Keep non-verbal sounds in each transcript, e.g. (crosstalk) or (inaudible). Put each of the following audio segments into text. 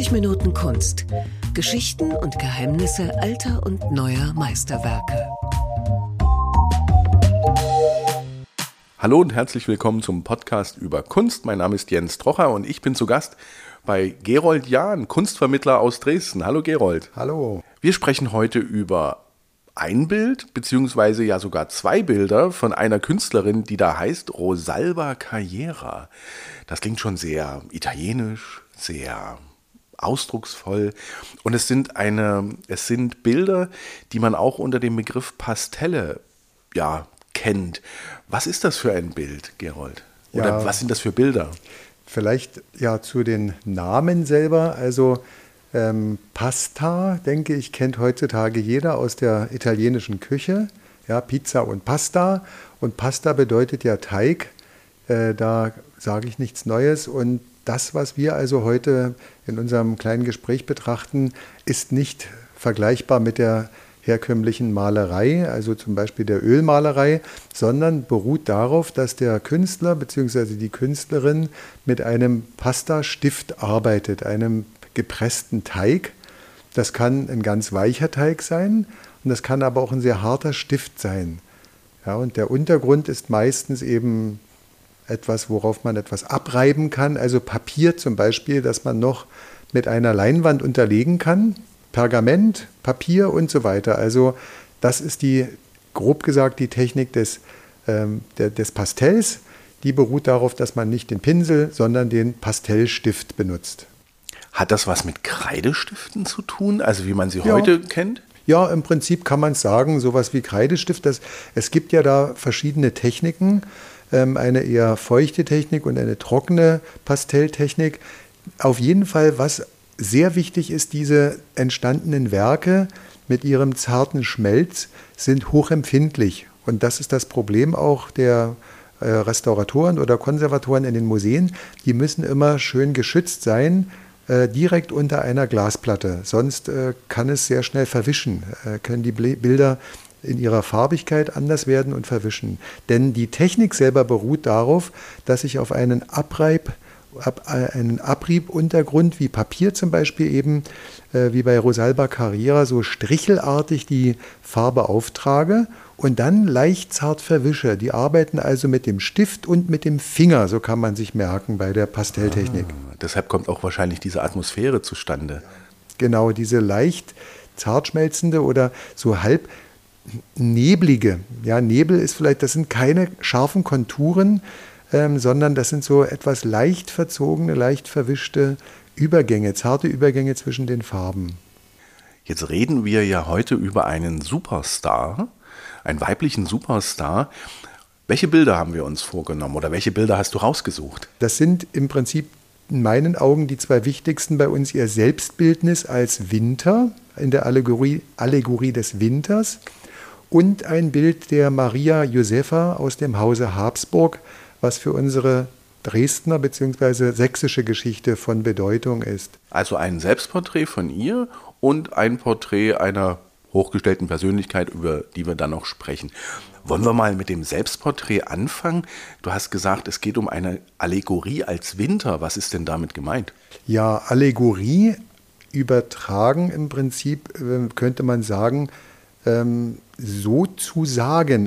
90 Minuten Kunst. Geschichten und Geheimnisse alter und neuer Meisterwerke. Hallo und herzlich willkommen zum Podcast über Kunst. Mein Name ist Jens Trocher und ich bin zu Gast bei Gerold Jahn, Kunstvermittler aus Dresden. Hallo Gerold. Hallo. Wir sprechen heute über ein Bild, beziehungsweise ja sogar zwei Bilder von einer Künstlerin, die da heißt Rosalba Carriera. Das klingt schon sehr italienisch, sehr ausdrucksvoll. Und es sind eine, es sind Bilder, die man auch unter dem Begriff Pastelle ja, kennt. Was ist das für ein Bild, Gerold? Oder ja, was sind das für Bilder? Vielleicht ja zu den Namen selber. Also ähm, Pasta, denke ich, kennt heutzutage jeder aus der italienischen Küche. Ja, Pizza und Pasta. Und Pasta bedeutet ja Teig. Äh, da sage ich nichts Neues. Und das, was wir also heute in unserem kleinen Gespräch betrachten, ist nicht vergleichbar mit der herkömmlichen Malerei, also zum Beispiel der Ölmalerei, sondern beruht darauf, dass der Künstler bzw. die Künstlerin mit einem Pastastift arbeitet, einem gepressten Teig. Das kann ein ganz weicher Teig sein und das kann aber auch ein sehr harter Stift sein. Ja, und der Untergrund ist meistens eben etwas, worauf man etwas abreiben kann, also Papier zum Beispiel, das man noch mit einer Leinwand unterlegen kann, Pergament, Papier und so weiter. Also das ist die, grob gesagt, die Technik des, ähm, der, des Pastells. Die beruht darauf, dass man nicht den Pinsel, sondern den Pastellstift benutzt. Hat das was mit Kreidestiften zu tun, also wie man sie ja. heute kennt? Ja, im Prinzip kann man sagen, sowas wie Kreidestift. Das, es gibt ja da verschiedene Techniken, eine eher feuchte Technik und eine trockene Pastelltechnik. Auf jeden Fall, was sehr wichtig ist, diese entstandenen Werke mit ihrem zarten Schmelz sind hochempfindlich. Und das ist das Problem auch der äh, Restauratoren oder Konservatoren in den Museen. Die müssen immer schön geschützt sein äh, direkt unter einer Glasplatte. Sonst äh, kann es sehr schnell verwischen, können die Bilder in ihrer Farbigkeit anders werden und verwischen. Denn die Technik selber beruht darauf, dass ich auf einen Abreib ab, äh, einen Abriebuntergrund wie Papier zum Beispiel eben, äh, wie bei Rosalba Carrera, so strichelartig die Farbe auftrage und dann leicht zart verwische. Die arbeiten also mit dem Stift und mit dem Finger, so kann man sich merken bei der Pastelltechnik. Ah, deshalb kommt auch wahrscheinlich diese Atmosphäre zustande. Genau, diese leicht zart schmelzende oder so halb neblige. Ja, Nebel ist vielleicht, das sind keine scharfen Konturen, ähm, sondern das sind so etwas leicht verzogene, leicht verwischte Übergänge, zarte Übergänge zwischen den Farben. Jetzt reden wir ja heute über einen Superstar, einen weiblichen Superstar. Welche Bilder haben wir uns vorgenommen oder welche Bilder hast du rausgesucht? Das sind im Prinzip in meinen Augen die zwei wichtigsten bei uns ihr Selbstbildnis als Winter in der Allegorie, Allegorie des Winters und ein Bild der Maria Josefa aus dem Hause Habsburg, was für unsere Dresdner bzw. sächsische Geschichte von Bedeutung ist. Also ein Selbstporträt von ihr und ein Porträt einer hochgestellten Persönlichkeit, über die wir dann noch sprechen. Wollen wir mal mit dem Selbstporträt anfangen? Du hast gesagt, es geht um eine Allegorie als Winter. Was ist denn damit gemeint? Ja, Allegorie übertragen im Prinzip äh, könnte man sagen, ähm, so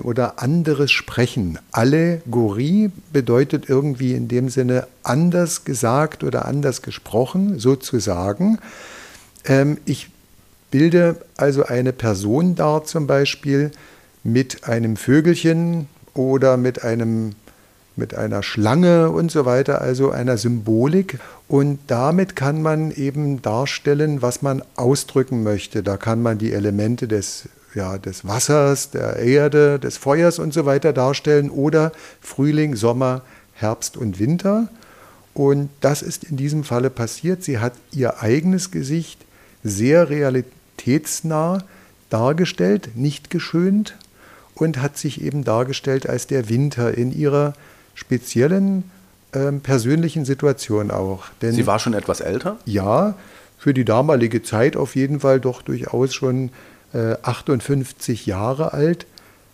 oder anderes sprechen. Allegorie bedeutet irgendwie in dem Sinne anders gesagt oder anders gesprochen, sozusagen. Ähm, ich bilde also eine Person dar, zum Beispiel mit einem Vögelchen oder mit einem mit einer Schlange und so weiter, also einer Symbolik. Und damit kann man eben darstellen, was man ausdrücken möchte. Da kann man die Elemente des ja, des Wassers, der Erde, des Feuers und so weiter darstellen oder Frühling, Sommer, Herbst und Winter. Und das ist in diesem Falle passiert. Sie hat ihr eigenes Gesicht sehr realitätsnah dargestellt, nicht geschönt und hat sich eben dargestellt als der Winter in ihrer speziellen äh, persönlichen Situation auch. Denn, Sie war schon etwas älter? Ja, für die damalige Zeit auf jeden Fall doch durchaus schon 58 äh, Jahre alt,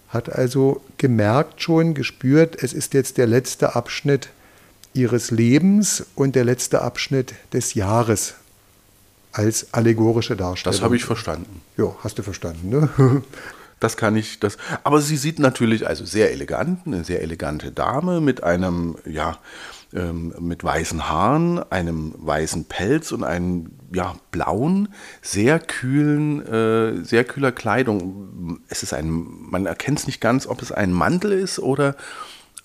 hat also gemerkt schon, gespürt, es ist jetzt der letzte Abschnitt ihres Lebens und der letzte Abschnitt des Jahres. als allegorische Darstellung. Das habe ich verstanden. Ja, hast du verstanden, ne? (laughs) Das kann ich, das. Aber sie sieht natürlich also sehr elegant, eine sehr elegante Dame mit einem, ja, ähm, mit weißen Haaren, einem weißen Pelz und einem ja, blauen, sehr kühlen, äh, sehr kühler Kleidung. Es ist ein, man erkennt es nicht ganz, ob es ein Mantel ist oder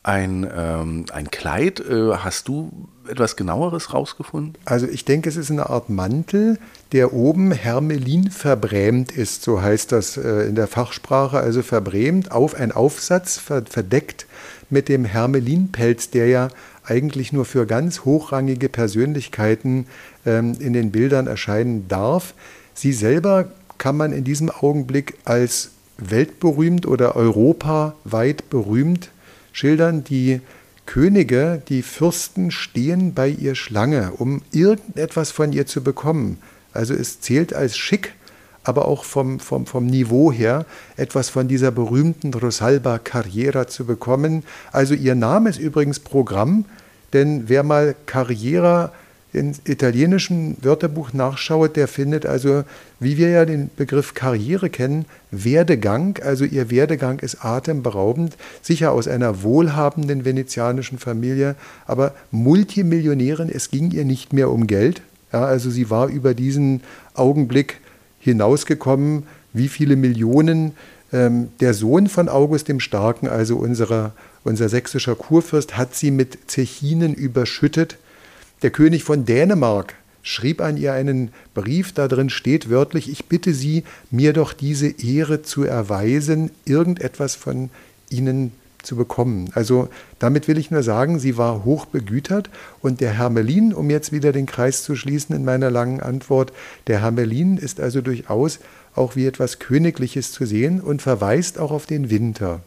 ein, ähm, ein Kleid. Äh, hast du etwas genaueres rausgefunden? Also ich denke, es ist eine Art Mantel, der oben Hermelin verbrämt ist, so heißt das äh, in der Fachsprache, also verbrämt auf ein Aufsatz, verdeckt mit dem Hermelinpelz, der ja eigentlich nur für ganz hochrangige Persönlichkeiten ähm, in den Bildern erscheinen darf. Sie selber kann man in diesem Augenblick als weltberühmt oder europaweit berühmt schildern. Die Könige, die Fürsten stehen bei ihr Schlange, um irgendetwas von ihr zu bekommen. Also es zählt als schick, aber auch vom, vom, vom Niveau her etwas von dieser berühmten Rosalba Carriera zu bekommen. Also ihr Name ist übrigens Programm, denn wer mal Carriera im italienischen Wörterbuch nachschaut, der findet also, wie wir ja den Begriff Karriere kennen, Werdegang. Also ihr Werdegang ist atemberaubend, sicher aus einer wohlhabenden venezianischen Familie, aber Multimillionärin, es ging ihr nicht mehr um Geld. Ja, also sie war über diesen Augenblick hinausgekommen, wie viele Millionen ähm, der Sohn von August dem Starken, also unserer, unser sächsischer Kurfürst, hat sie mit Zechinen überschüttet. Der König von Dänemark schrieb an ihr einen Brief, da drin steht wörtlich, ich bitte Sie, mir doch diese Ehre zu erweisen, irgendetwas von Ihnen zu bekommen. Also damit will ich nur sagen, sie war hoch begütert und der Hermelin, um jetzt wieder den Kreis zu schließen in meiner langen Antwort, der Hermelin ist also durchaus auch wie etwas Königliches zu sehen und verweist auch auf den Winter.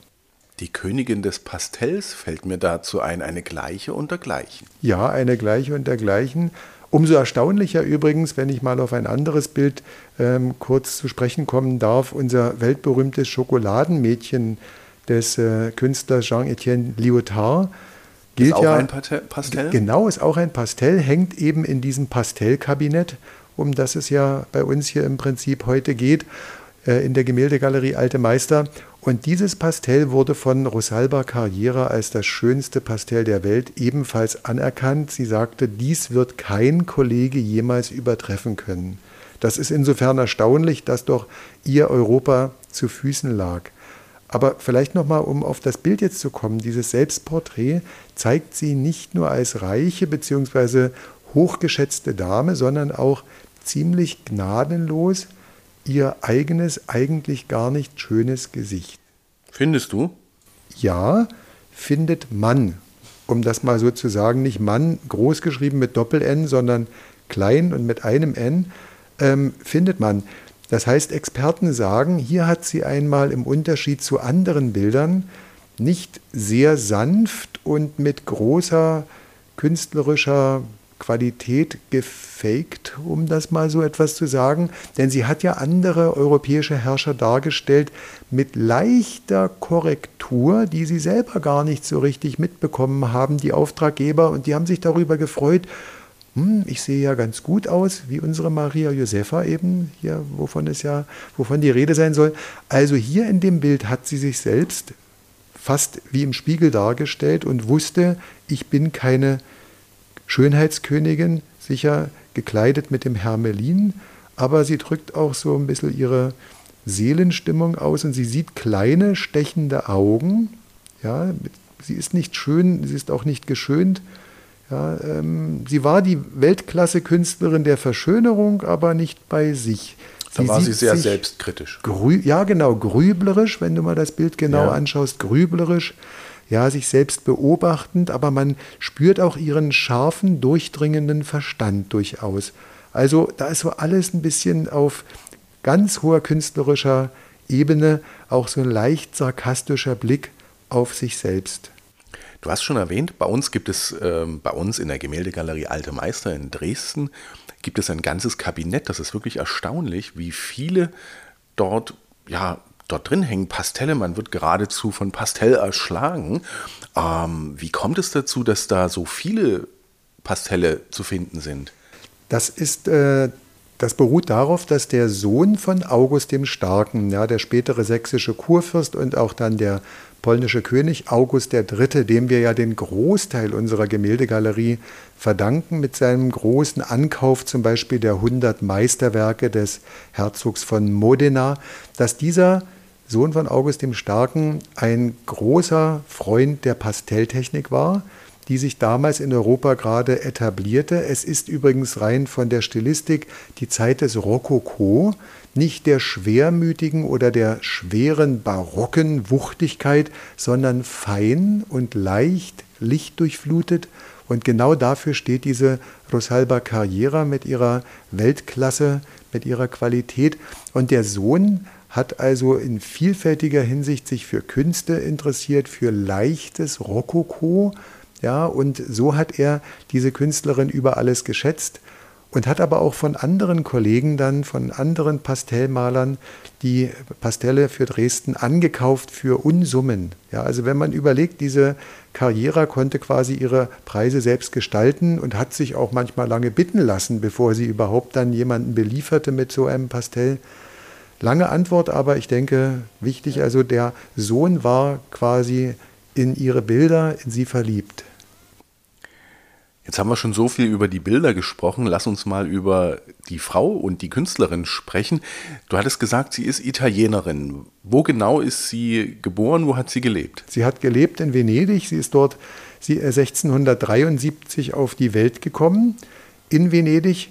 Die Königin des Pastells fällt mir dazu ein, eine gleiche und dergleichen. Ja, eine gleiche und dergleichen. Umso erstaunlicher übrigens, wenn ich mal auf ein anderes Bild ähm, kurz zu sprechen kommen darf, unser weltberühmtes Schokoladenmädchen des äh, Künstlers Jean-Etienne Lyotard. Gilt ist auch ja, ein Pastell? Genau, ist auch ein Pastell, hängt eben in diesem Pastellkabinett, um das es ja bei uns hier im Prinzip heute geht, äh, in der Gemäldegalerie Alte Meister. Und dieses Pastell wurde von Rosalba Carriera als das schönste Pastell der Welt ebenfalls anerkannt. Sie sagte, dies wird kein Kollege jemals übertreffen können. Das ist insofern erstaunlich, dass doch ihr Europa zu Füßen lag. Aber vielleicht nochmal, um auf das Bild jetzt zu kommen, dieses Selbstporträt zeigt sie nicht nur als reiche bzw. hochgeschätzte Dame, sondern auch ziemlich gnadenlos ihr eigenes, eigentlich gar nicht schönes Gesicht. Findest du? Ja, findet man. Um das mal so zu sagen, nicht Mann groß geschrieben mit Doppel-N, sondern klein und mit einem N, ähm, findet man. Das heißt, Experten sagen, hier hat sie einmal im Unterschied zu anderen Bildern nicht sehr sanft und mit großer künstlerischer Qualität gefaked, um das mal so etwas zu sagen. Denn sie hat ja andere europäische Herrscher dargestellt mit leichter Korrektur, die sie selber gar nicht so richtig mitbekommen haben, die Auftraggeber. Und die haben sich darüber gefreut, hm, ich sehe ja ganz gut aus, wie unsere Maria Josefa eben, hier, wovon es ja, wovon die Rede sein soll. Also hier in dem Bild hat sie sich selbst fast wie im Spiegel dargestellt und wusste, ich bin keine Schönheitskönigin, sicher gekleidet mit dem Hermelin, aber sie drückt auch so ein bisschen ihre Seelenstimmung aus und sie sieht kleine, stechende Augen. Ja, sie ist nicht schön, sie ist auch nicht geschönt. Ja, ähm, sie war die Weltklasse-Künstlerin der Verschönerung, aber nicht bei sich. Sie da war sie sehr selbstkritisch. ja, genau, grüblerisch, wenn du mal das Bild genau ja. anschaust, grüblerisch ja, sich selbst beobachtend, aber man spürt auch ihren scharfen, durchdringenden Verstand durchaus. Also da ist so alles ein bisschen auf ganz hoher künstlerischer Ebene, auch so ein leicht sarkastischer Blick auf sich selbst. Du hast schon erwähnt, bei uns gibt es, äh, bei uns in der Gemäldegalerie Alte Meister in Dresden, gibt es ein ganzes Kabinett. Das ist wirklich erstaunlich, wie viele dort ja, dort drin hängen Pastelle, man wird geradezu von Pastell erschlagen. Ähm, wie kommt es dazu, dass da so viele Pastelle zu finden sind? Das ist äh, Das beruht darauf, dass der Sohn von August dem Starken, ja, der spätere sächsische Kurfürst und auch dann der polnische König August III., dem wir ja den Großteil unserer Gemäldegalerie verdanken, mit seinem großen Ankauf zum Beispiel der 100 Meisterwerke des Herzogs von Modena, dass dieser Sohn von August dem Starken ein großer Freund der Pastelltechnik war, die sich damals in Europa gerade etablierte. Es ist übrigens rein von der Stilistik die Zeit des Rokoko, nicht der schwermütigen oder der schweren barocken Wuchtigkeit, sondern fein und leicht, lichtdurchflutet. Und genau dafür steht diese Rosalba Carriera mit ihrer Weltklasse, mit ihrer Qualität. Und der Sohn hat also in vielfältiger Hinsicht sich für Künste interessiert, für leichtes Rokoko, ja, und so hat er diese Künstlerin über alles geschätzt und hat aber auch von anderen Kollegen dann, von anderen Pastellmalern, die Pastelle für Dresden angekauft für Unsummen. Ja, also wenn man überlegt, diese Carriera konnte quasi ihre Preise selbst gestalten und hat sich auch manchmal lange bitten lassen, bevor sie überhaupt dann jemanden belieferte mit so einem Pastell. Lange Antwort, aber ich denke wichtig, also der Sohn war quasi in ihre Bilder, in sie verliebt. Jetzt haben wir schon so viel über die Bilder gesprochen. Lass uns mal über die Frau und die Künstlerin sprechen. Du hattest gesagt, sie ist Italienerin. Wo genau ist sie geboren? Wo hat sie gelebt? Sie hat gelebt in Venedig. Sie ist dort 1673 auf die Welt gekommen. In Venedig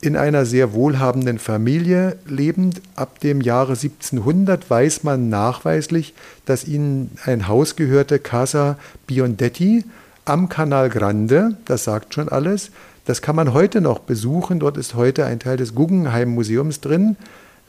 in einer sehr wohlhabenden Familie lebend. Ab dem Jahre 1700 weiß man nachweislich, dass ihnen ein Haus gehörte, Casa Biondetti am Canal Grande, das sagt schon alles. Das kann man heute noch besuchen. Dort ist heute ein Teil des Guggenheim Museums drin.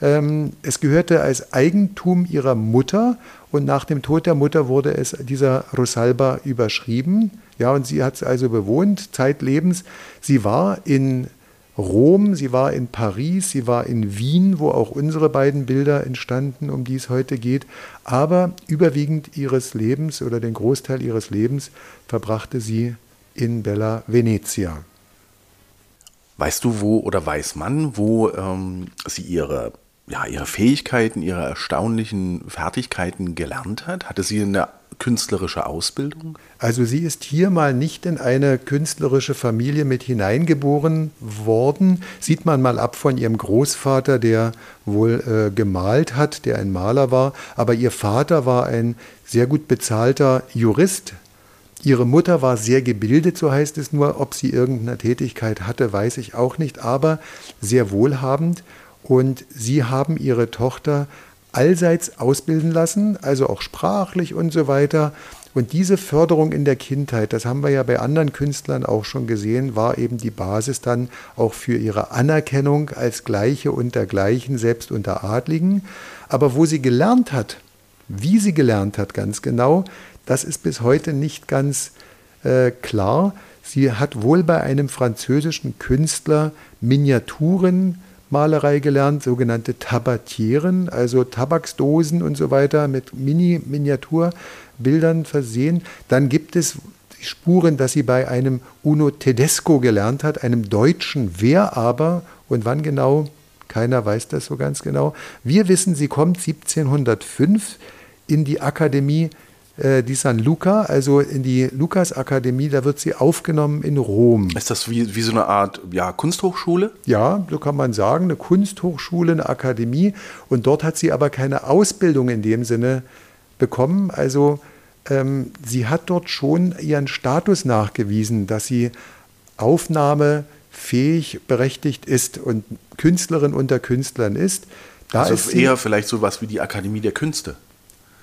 Ähm, es gehörte als Eigentum ihrer Mutter und nach dem Tod der Mutter wurde es dieser Rosalba überschrieben. Ja, und sie hat es also bewohnt, zeitlebens. Sie war in Rom, sie war in Paris, sie war in Wien, wo auch unsere beiden Bilder entstanden, um die es heute geht. Aber überwiegend ihres Lebens oder den Großteil ihres Lebens verbrachte sie in Bella Venezia. Weißt du, wo oder weiß man, wo ähm, sie ihre, ja, ihre Fähigkeiten, ihre erstaunlichen Fertigkeiten gelernt hat? Hatte sie eine künstlerische Ausbildung? Also sie ist hier mal nicht in eine künstlerische Familie mit hineingeboren worden. Sieht man mal ab von ihrem Großvater, der wohl äh, gemalt hat, der ein Maler war. Aber ihr Vater war ein sehr gut bezahlter Jurist. Ihre Mutter war sehr gebildet, so heißt es nur. Ob sie irgendeine Tätigkeit hatte, weiß ich auch nicht, aber sehr wohlhabend. Und sie haben ihre Tochter allseits ausbilden lassen, also auch sprachlich und so weiter. Und diese Förderung in der Kindheit, das haben wir ja bei anderen Künstlern auch schon gesehen, war eben die Basis dann auch für ihre Anerkennung als Gleiche unter Gleichen, selbst unter Adligen. Aber wo sie gelernt hat, wie sie gelernt hat ganz genau, das ist bis heute nicht ganz äh, klar. Sie hat wohl bei einem französischen Künstler Miniaturen Malerei gelernt, sogenannte Tabatieren, also Tabaksdosen und so weiter mit Mini-Miniaturbildern versehen. Dann gibt es Spuren, dass sie bei einem Uno Tedesco gelernt hat, einem Deutschen. Wer aber und wann genau, keiner weiß das so ganz genau. Wir wissen, sie kommt 1705 in die Akademie die San Luca, also in die Lukas-Akademie, da wird sie aufgenommen in Rom. Ist das wie, wie so eine Art ja, Kunsthochschule? Ja, so kann man sagen, eine Kunsthochschule, eine Akademie. Und dort hat sie aber keine Ausbildung in dem Sinne bekommen. Also ähm, sie hat dort schon ihren Status nachgewiesen, dass sie aufnahmefähig berechtigt ist und Künstlerin unter Künstlern ist. Da also ist eher vielleicht so was wie die Akademie der Künste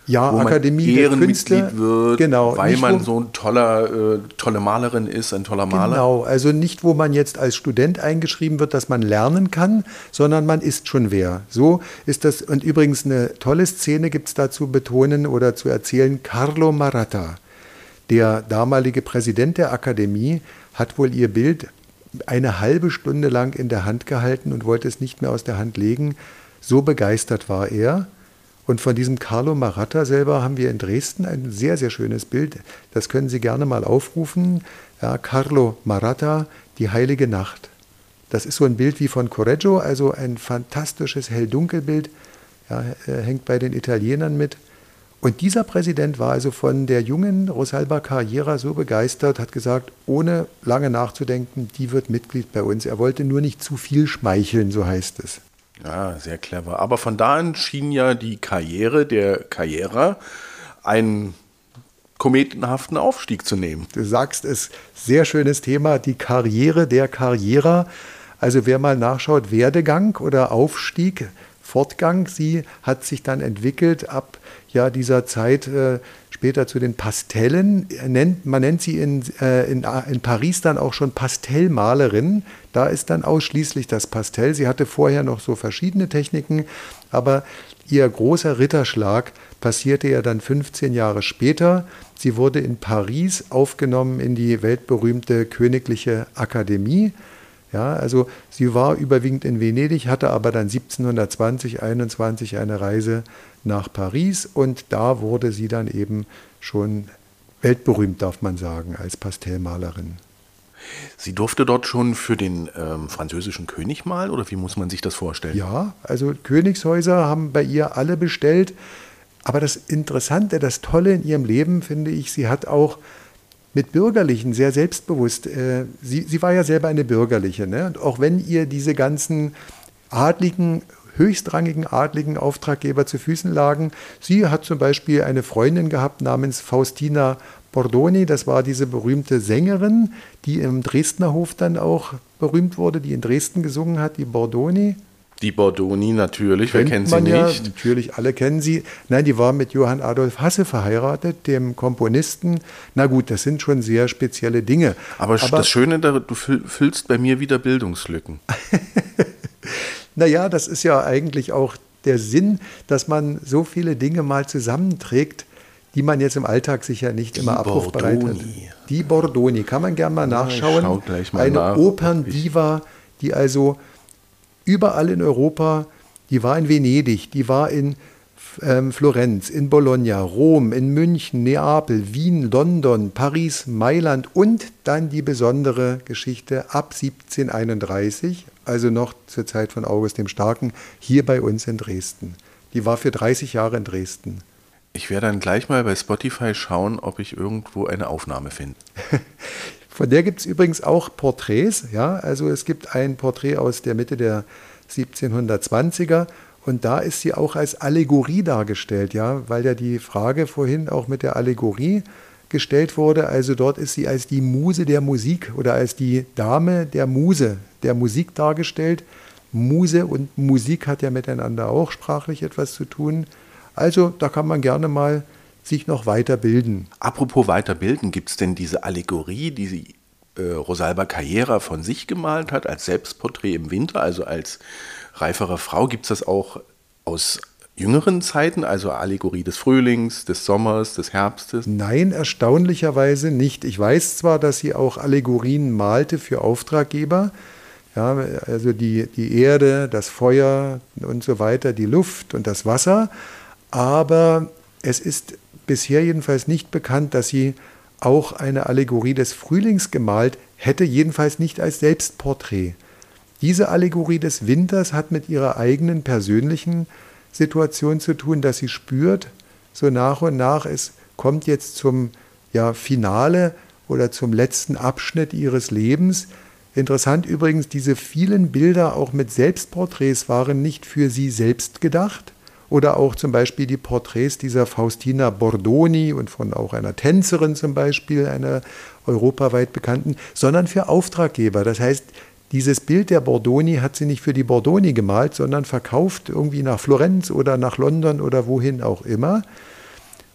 ja, wo Akademie man der Künste wird, genau, weil man so eine toller, äh, tolle Malerin ist, ein toller Maler. Genau, also nicht, wo man jetzt als Student eingeschrieben wird, dass man lernen kann, sondern man ist schon wer. So ist das. Und übrigens eine tolle Szene gibt es dazu betonen oder zu erzählen. Carlo Maratta, der damalige Präsident der Akademie, hat wohl ihr Bild eine halbe Stunde lang in der Hand gehalten und wollte es nicht mehr aus der Hand legen. So begeistert war er. Und von diesem Carlo Maratta selber haben wir in Dresden ein sehr, sehr schönes Bild. Das können Sie gerne mal aufrufen. Ja, Carlo Maratta, die heilige Nacht. Das ist so ein Bild wie von Correggio, also ein fantastisches Hell-Dunkel-Bild. Ja, hängt bei den Italienern mit. Und dieser Präsident war also von der jungen Rosalba Carriera so begeistert, hat gesagt, ohne lange nachzudenken, die wird Mitglied bei uns. Er wollte nur nicht zu viel schmeicheln, so heißt es. Ja, sehr clever. Aber von da an schien ja die Karriere der Carriera einen kometenhaften Aufstieg zu nehmen. Du sagst es, sehr schönes Thema, die Karriere der Carriera. Also wer mal nachschaut, Werdegang oder Aufstieg, Fortgang, sie hat sich dann entwickelt ab ja, dieser Zeit äh, später zu den Pastellen. Man nennt sie in, äh, in, in, Paris dann auch schon Pastellmalerin. Da ist dann ausschließlich das Pastell. Sie hatte vorher noch so verschiedene Techniken, aber ihr großer Ritterschlag passierte ja dann 15 Jahre später. Sie wurde in Paris aufgenommen in die weltberühmte Königliche Akademie. Ja, also sie war überwiegend in Venedig, hatte aber dann 1720, 21 eine Reise nach Paris und da wurde sie dann eben schon weltberühmt, darf man sagen, als Pastellmalerin. Sie durfte dort schon für den ähm, französischen König malen oder wie muss man sich das vorstellen? Ja, also Königshäuser haben bei ihr alle bestellt. Aber das Interessante, das Tolle in ihrem Leben, finde ich, sie hat auch mit Bürgerlichen sehr selbstbewusst. Äh, sie, sie war ja selber eine Bürgerliche. Ne? Und auch wenn ihr diese ganzen adligen, höchstrangigen adligen Auftraggeber zu Füßen lagen, sie hat zum Beispiel eine Freundin gehabt namens Faustina Bordoni, das war diese berühmte Sängerin, die im Dresdner Hof dann auch berühmt wurde, die in Dresden gesungen hat, die Bordoni. Die Bordoni natürlich, wer kennt sie nicht? Ja, natürlich, alle kennen sie. Nein, die war mit Johann Adolf Hasse verheiratet, dem Komponisten. Na gut, das sind schon sehr spezielle Dinge. Aber, Aber das Schöne, du füllst bei mir wieder Bildungslücken. (laughs) naja, das ist ja eigentlich auch der Sinn, dass man so viele Dinge mal zusammenträgt, die man jetzt im Alltag sicher nicht die immer abrufbereit hat. Die Bordoni, kann man gerne mal nachschauen. Mal Eine nach, Operndiva, die also überall in Europa, die war in Venedig, die war in ähm, Florenz, in Bologna, Rom, in München, Neapel, Wien, London, Paris, Mailand und dann die besondere Geschichte ab 1731, also noch zur Zeit von August dem Starken, hier bei uns in Dresden. Die war für 30 Jahre in Dresden. Ich werde dann gleich mal bei Spotify schauen, ob ich irgendwo eine Aufnahme finde. (laughs) Von der gibt es übrigens auch Porträts. Ja? Also es gibt ein Porträt aus der Mitte der 1720er und da ist sie auch als Allegorie dargestellt, ja, weil ja die Frage vorhin auch mit der Allegorie gestellt wurde. Also dort ist sie als die Muse der Musik oder als die Dame der Muse der Musik dargestellt. Muse und Musik hat ja miteinander auch sprachlich etwas zu tun. Also da kann man gerne mal sich noch weiterbilden. Apropos weiterbilden, gibt es denn diese Allegorie, die sie äh, Rosalba Carrera von sich gemalt hat, als Selbstporträt im Winter, also als reifere Frau, gibt es das auch aus jüngeren Zeiten, also Allegorie des Frühlings, des Sommers, des Herbstes? Nein, erstaunlicherweise nicht. Ich weiß zwar, dass sie auch Allegorien malte für Auftraggeber, ja, also die, die Erde, das Feuer und so weiter, die Luft und das Wasser, aber es ist bisher jedenfalls nicht bekannt, dass sie auch eine Allegorie des Frühlings gemalt hätte, jedenfalls nicht als Selbstporträt. Diese Allegorie des Winters hat mit ihrer eigenen persönlichen Situation zu tun, dass sie spürt, so nach und nach, es kommt jetzt zum ja, Finale oder zum letzten Abschnitt ihres Lebens. Interessant übrigens, diese vielen Bilder auch mit Selbstporträts waren nicht für sie selbst gedacht, oder auch zum Beispiel die Porträts dieser Faustina Bordoni und von auch einer Tänzerin zum Beispiel, einer europaweit bekannten, sondern für Auftraggeber. Das heißt, dieses Bild der Bordoni hat sie nicht für die Bordoni gemalt, sondern verkauft irgendwie nach Florenz oder nach London oder wohin auch immer.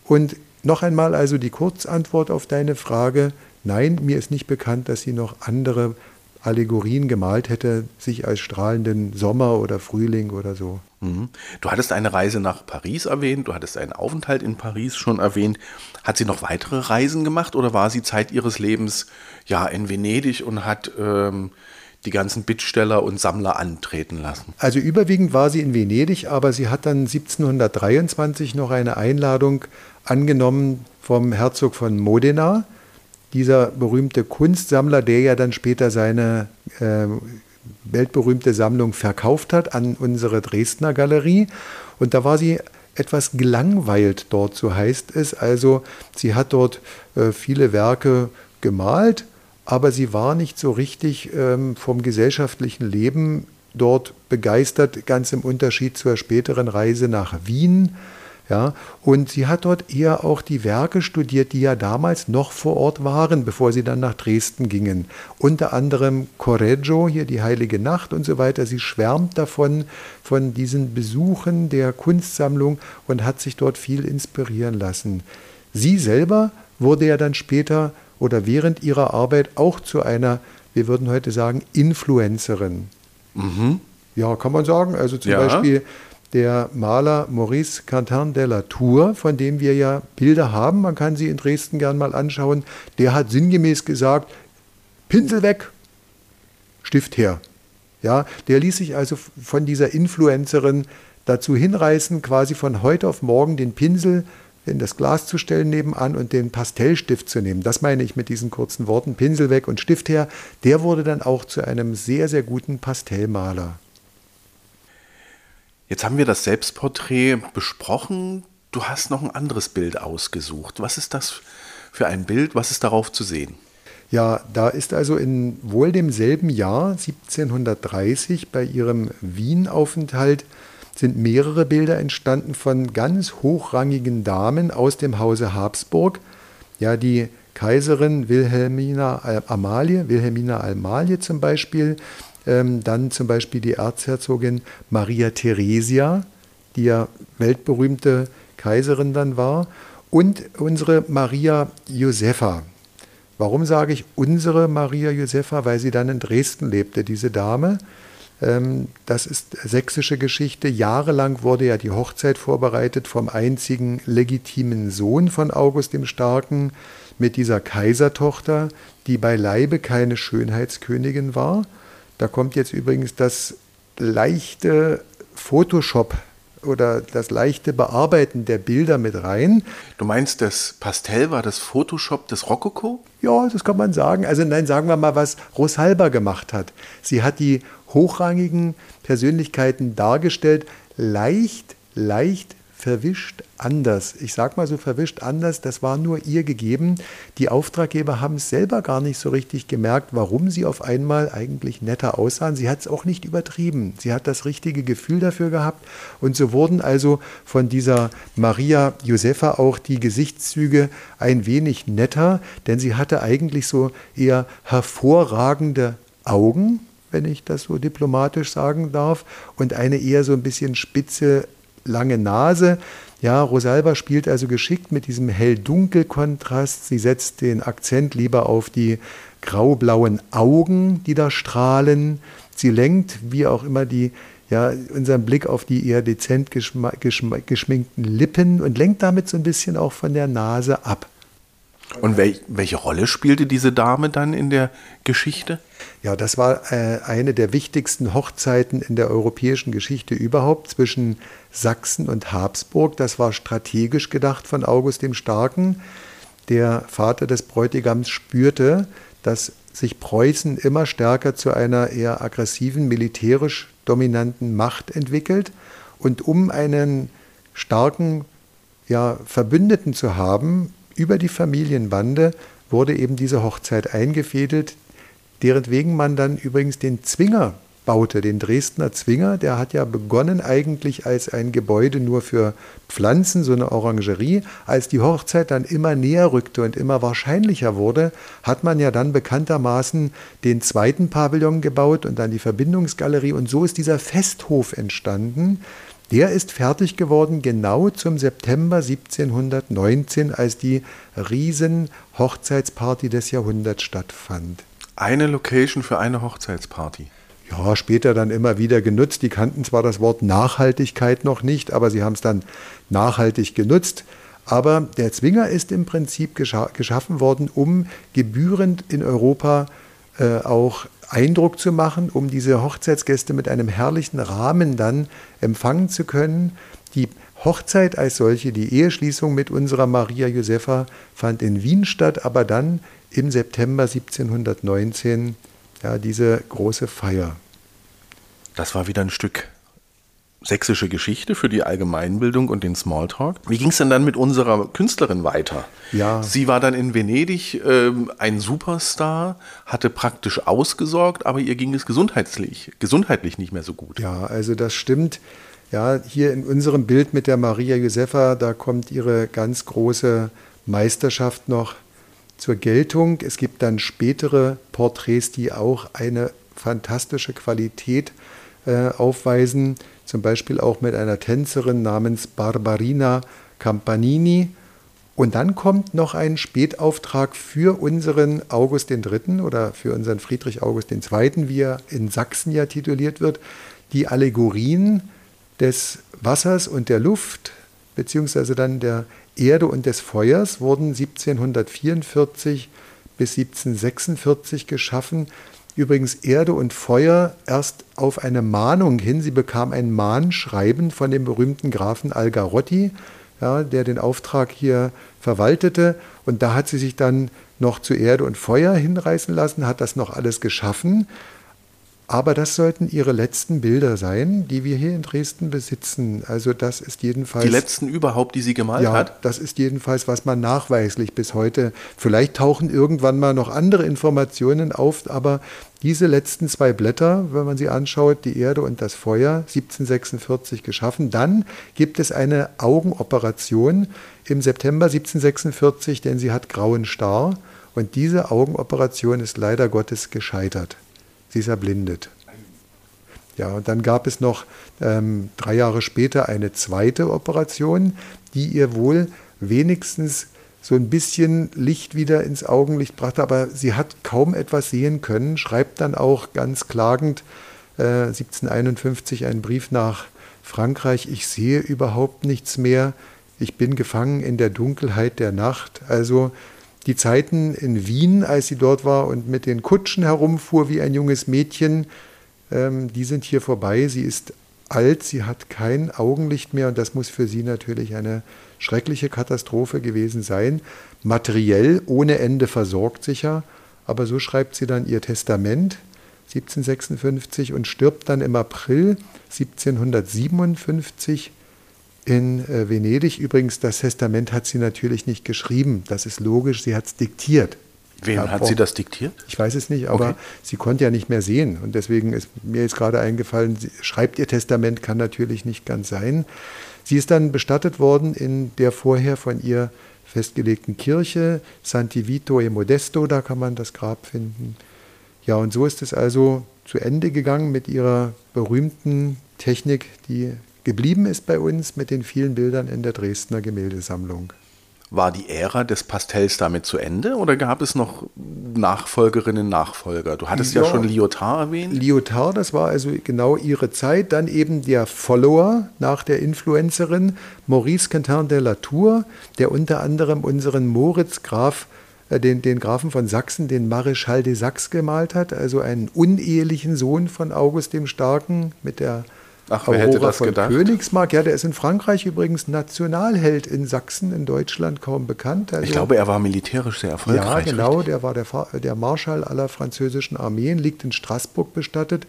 Und noch einmal also die Kurzantwort auf deine Frage. Nein, mir ist nicht bekannt, dass sie noch andere Allegorien gemalt hätte, sich als strahlenden Sommer oder Frühling oder so. Mhm. Du hattest eine Reise nach Paris erwähnt, du hattest einen Aufenthalt in Paris schon erwähnt. Hat sie noch weitere Reisen gemacht oder war sie Zeit ihres Lebens ja in Venedig und hat ähm, die ganzen Bittsteller und Sammler antreten lassen? Also überwiegend war sie in Venedig, aber sie hat dann 1723 noch eine Einladung angenommen vom Herzog von Modena dieser berühmte Kunstsammler, der ja dann später seine äh, weltberühmte Sammlung verkauft hat an unsere Dresdner Galerie. Und da war sie etwas gelangweilt dort, so heißt es. Also sie hat dort äh, viele Werke gemalt, aber sie war nicht so richtig ähm, vom gesellschaftlichen Leben dort begeistert, ganz im Unterschied zur späteren Reise nach Wien. Ja, und sie hat dort eher auch die Werke studiert, die ja damals noch vor Ort waren, bevor sie dann nach Dresden gingen. Unter anderem Correggio, hier die Heilige Nacht und so weiter. Sie schwärmt davon, von diesen Besuchen der Kunstsammlung und hat sich dort viel inspirieren lassen. Sie selber wurde ja dann später oder während ihrer Arbeit auch zu einer, wir würden heute sagen, Influencerin. Mhm. Ja, kann man sagen. Also zum ja. Beispiel der Maler Maurice Quentin de la Tour, von dem wir ja Bilder haben, man kann sie in Dresden gern mal anschauen, der hat sinngemäß gesagt, Pinsel weg, Stift her. Ja, der ließ sich also von dieser Influencerin dazu hinreißen, quasi von heute auf morgen den Pinsel in das Glas zu stellen nebenan und den Pastellstift zu nehmen. Das meine ich mit diesen kurzen Worten, Pinsel weg und Stift her. Der wurde dann auch zu einem sehr, sehr guten Pastellmaler. Jetzt haben wir das Selbstporträt besprochen. Du hast noch ein anderes Bild ausgesucht. Was ist das für ein Bild? Was ist darauf zu sehen? Ja, da ist also in wohl demselben Jahr, 1730, bei ihrem Wien-Aufenthalt sind mehrere Bilder entstanden von ganz hochrangigen Damen aus dem Hause Habsburg. Ja, die Kaiserin Wilhelmina Amalie, Wilhelmina Amalie zum Beispiel, ähm, dann zum Beispiel die Erzherzogin Maria Theresia, die ja weltberühmte Kaiserin dann war, und unsere Maria Josepha. Warum sage ich unsere Maria Josepha? Weil sie dann in Dresden lebte, diese Dame. Ähm, das ist sächsische Geschichte. Jahrelang wurde ja die Hochzeit vorbereitet vom einzigen legitimen Sohn von August dem Starken mit dieser Kaisertochter, die beileibe keine Schönheitskönigin war. Da kommt jetzt übrigens das leichte Photoshop oder das leichte Bearbeiten der Bilder mit rein. Du meinst, das Pastell war das Photoshop des Rokoko? Ja, das kann man sagen. Also nein, sagen wir mal, was Rosalba gemacht hat. Sie hat die hochrangigen Persönlichkeiten dargestellt, leicht, leicht verwischt anders. Ich sage mal so verwischt anders, das war nur ihr gegeben. Die Auftraggeber haben es selber gar nicht so richtig gemerkt, warum sie auf einmal eigentlich netter aussahen. Sie hat es auch nicht übertrieben. Sie hat das richtige Gefühl dafür gehabt und so wurden also von dieser Maria Josefa auch die Gesichtszüge ein wenig netter, denn sie hatte eigentlich so eher hervorragende Augen, wenn ich das so diplomatisch sagen darf, und eine eher so ein bisschen spitze, lange Nase. Ja, Rosalba spielt also geschickt mit diesem hell-dunkel-Kontrast. Sie setzt den Akzent lieber auf die grau-blauen Augen, die da strahlen. Sie lenkt, wie auch immer, die, ja, unseren Blick auf die eher dezent geschminkten Lippen und lenkt damit so ein bisschen auch von der Nase ab. Und wel welche Rolle spielte diese Dame dann in der Geschichte? Ja, das war äh, eine der wichtigsten Hochzeiten in der europäischen Geschichte überhaupt zwischen Sachsen und Habsburg. Das war strategisch gedacht von August dem Starken. Der Vater des Bräutigams spürte, dass sich Preußen immer stärker zu einer eher aggressiven, militärisch dominanten Macht entwickelt. Und um einen starken ja, Verbündeten zu haben, über die Familienbande wurde eben diese Hochzeit eingefädelt, deretwegen man dann übrigens den Zwinger baute, den Dresdner Zwinger. Der hat ja begonnen eigentlich als ein Gebäude nur für Pflanzen, so eine Orangerie. Als die Hochzeit dann immer näher rückte und immer wahrscheinlicher wurde, hat man ja dann bekanntermaßen den zweiten Pavillon gebaut und dann die Verbindungsgalerie. Und so ist dieser Festhof entstanden, der ist fertig geworden genau zum September 1719, als die Riesen-Hochzeitsparty des Jahrhunderts stattfand. Eine Location für eine Hochzeitsparty. Ja, später dann immer wieder genutzt. Die kannten zwar das Wort Nachhaltigkeit noch nicht, aber sie haben es dann nachhaltig genutzt. Aber der Zwinger ist im Prinzip gescha geschaffen worden, um gebührend in Europa äh, auch Eindruck zu machen, um diese Hochzeitsgäste mit einem herrlichen Rahmen dann empfangen zu können. Die Hochzeit als solche, die Eheschließung mit unserer Maria Josefa fand in Wien statt, aber dann im September 1719 ja, diese große Feier. Das war wieder ein Stück sächsische Geschichte für die Allgemeinbildung und den Smalltalk. Wie ging es denn dann mit unserer Künstlerin weiter? Ja. Sie war dann in Venedig ähm, ein Superstar, hatte praktisch ausgesorgt, aber ihr ging es gesundheitlich, gesundheitlich nicht mehr so gut. Ja, also das stimmt. Ja, hier in unserem Bild mit der Maria Josefa, da kommt ihre ganz große Meisterschaft noch zur Geltung. Es gibt dann spätere Porträts, die auch eine fantastische Qualität äh, aufweisen zum Beispiel auch mit einer Tänzerin namens Barbarina Campanini. Und dann kommt noch ein Spätauftrag für unseren August III. oder für unseren Friedrich August II., wie er in Sachsen ja tituliert wird, die Allegorien des Wassers und der Luft, beziehungsweise dann der Erde und des Feuers, wurden 1744 bis 1746 geschaffen übrigens Erde und Feuer erst auf eine Mahnung hin. Sie bekam ein Mahnschreiben von dem berühmten Grafen Algarotti, ja, der den Auftrag hier verwaltete. Und da hat sie sich dann noch zu Erde und Feuer hinreißen lassen, hat das noch alles geschaffen. Aber das sollten ihre letzten Bilder sein, die wir hier in Dresden besitzen. Also das ist jedenfalls. Die letzten überhaupt, die sie gemalt ja, hat? Das ist jedenfalls, was man nachweislich bis heute. Vielleicht tauchen irgendwann mal noch andere Informationen auf, aber diese letzten zwei Blätter, wenn man sie anschaut, die Erde und das Feuer, 1746 geschaffen. Dann gibt es eine Augenoperation im September 1746, denn sie hat grauen Star. Und diese Augenoperation ist leider Gottes gescheitert. Sie ist erblindet. Ja, und dann gab es noch ähm, drei Jahre später eine zweite Operation, die ihr wohl wenigstens so ein bisschen Licht wieder ins Augenlicht brachte, aber sie hat kaum etwas sehen können, schreibt dann auch ganz klagend äh, 1751 einen Brief nach Frankreich, ich sehe überhaupt nichts mehr, ich bin gefangen in der Dunkelheit der Nacht. Also die Zeiten in Wien, als sie dort war und mit den Kutschen herumfuhr wie ein junges Mädchen, ähm, die sind hier vorbei. Sie ist alt, sie hat kein Augenlicht mehr und das muss für sie natürlich eine schreckliche Katastrophe gewesen sein. Materiell ohne Ende versorgt sicher, aber so schreibt sie dann ihr Testament 1756 und stirbt dann im April 1757 in äh, Venedig. Übrigens, das Testament hat sie natürlich nicht geschrieben. Das ist logisch, sie hat es diktiert. Wem hat sie das diktiert? Ich weiß es nicht, aber okay. sie konnte ja nicht mehr sehen. Und deswegen ist mir jetzt gerade eingefallen, sie schreibt ihr Testament, kann natürlich nicht ganz sein. Sie ist dann bestattet worden in der vorher von ihr festgelegten Kirche, Santi Vito e Modesto, da kann man das Grab finden. Ja, und so ist es also zu Ende gegangen mit ihrer berühmten Technik, die geblieben ist bei uns mit den vielen Bildern in der Dresdner Gemäldesammlung. War die Ära des Pastells damit zu Ende oder gab es noch Nachfolgerinnen, Nachfolger? Du hattest ja, ja schon Lyotard erwähnt. Lyotard, das war also genau ihre Zeit. Dann eben der Follower nach der Influencerin Maurice Quentin de la Tour, der unter anderem unseren Moritz Graf, äh, den, den Grafen von Sachsen, den Maréchal de Saxe gemalt hat, also einen unehelichen Sohn von August dem Starken mit der Ach, wer Aurora hätte das von gedacht? Königsmark, ja, der ist in Frankreich übrigens Nationalheld, in Sachsen, in Deutschland kaum bekannt. Also, ich glaube, er war militärisch sehr erfolgreich. Ja, genau, richtig? der war der, der Marschall aller französischen Armeen, liegt in Straßburg bestattet.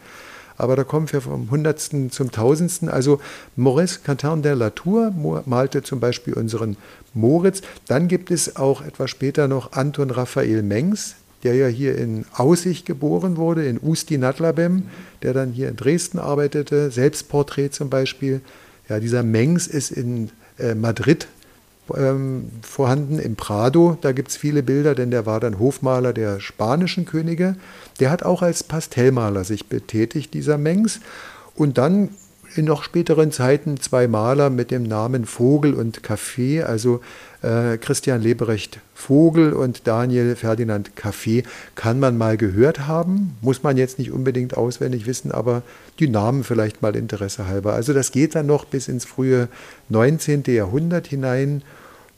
Aber da kommen wir vom Hundertsten zum Tausendsten. Also Maurice Quentin de la Tour malte zum Beispiel unseren Moritz. Dann gibt es auch etwas später noch Anton Raphael Mengs, der ja hier in Aussicht geboren wurde, in Usti Nadlabem, der dann hier in Dresden arbeitete, Selbstporträt zum Beispiel. Ja, dieser Mengs ist in äh, Madrid ähm, vorhanden, im Prado. Da gibt es viele Bilder, denn der war dann Hofmaler der spanischen Könige. Der hat auch als Pastellmaler sich betätigt, dieser Mengs. Und dann in noch späteren Zeiten zwei Maler mit dem Namen Vogel und Kaffee, also äh, Christian Leberecht Vogel und Daniel Ferdinand Kaffee, kann man mal gehört haben, muss man jetzt nicht unbedingt auswendig wissen, aber die Namen vielleicht mal Interesse halber. Also das geht dann noch bis ins frühe 19. Jahrhundert hinein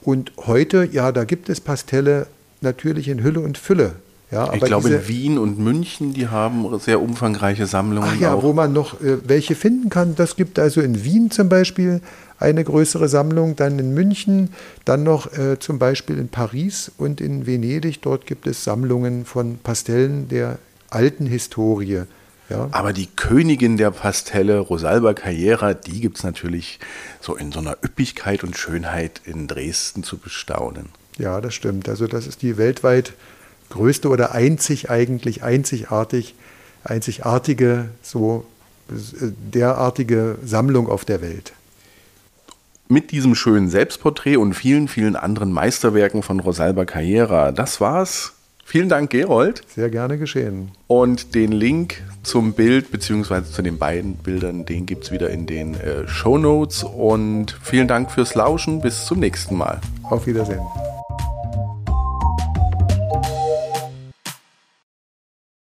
und heute, ja, da gibt es Pastelle natürlich in Hülle und Fülle. Ja, ich glaube, in Wien und München, die haben sehr umfangreiche Sammlungen. Ach ja, auch. wo man noch äh, welche finden kann. Das gibt also in Wien zum Beispiel eine größere Sammlung, dann in München, dann noch äh, zum Beispiel in Paris und in Venedig. Dort gibt es Sammlungen von Pastellen der alten Historie. Ja. Aber die Königin der Pastelle, Rosalba Carriera, die gibt es natürlich so in so einer Üppigkeit und Schönheit in Dresden zu bestaunen. Ja, das stimmt. Also das ist die weltweit größte oder einzig eigentlich einzigartig, einzigartige, so äh, derartige Sammlung auf der Welt. Mit diesem schönen Selbstporträt und vielen, vielen anderen Meisterwerken von Rosalba Carriera. Das war's. Vielen Dank, Gerold. Sehr gerne geschehen. Und den Link zum Bild bzw. zu den beiden Bildern, den gibt es wieder in den äh, Show Notes. Und vielen Dank fürs Lauschen. Bis zum nächsten Mal. Auf Wiedersehen.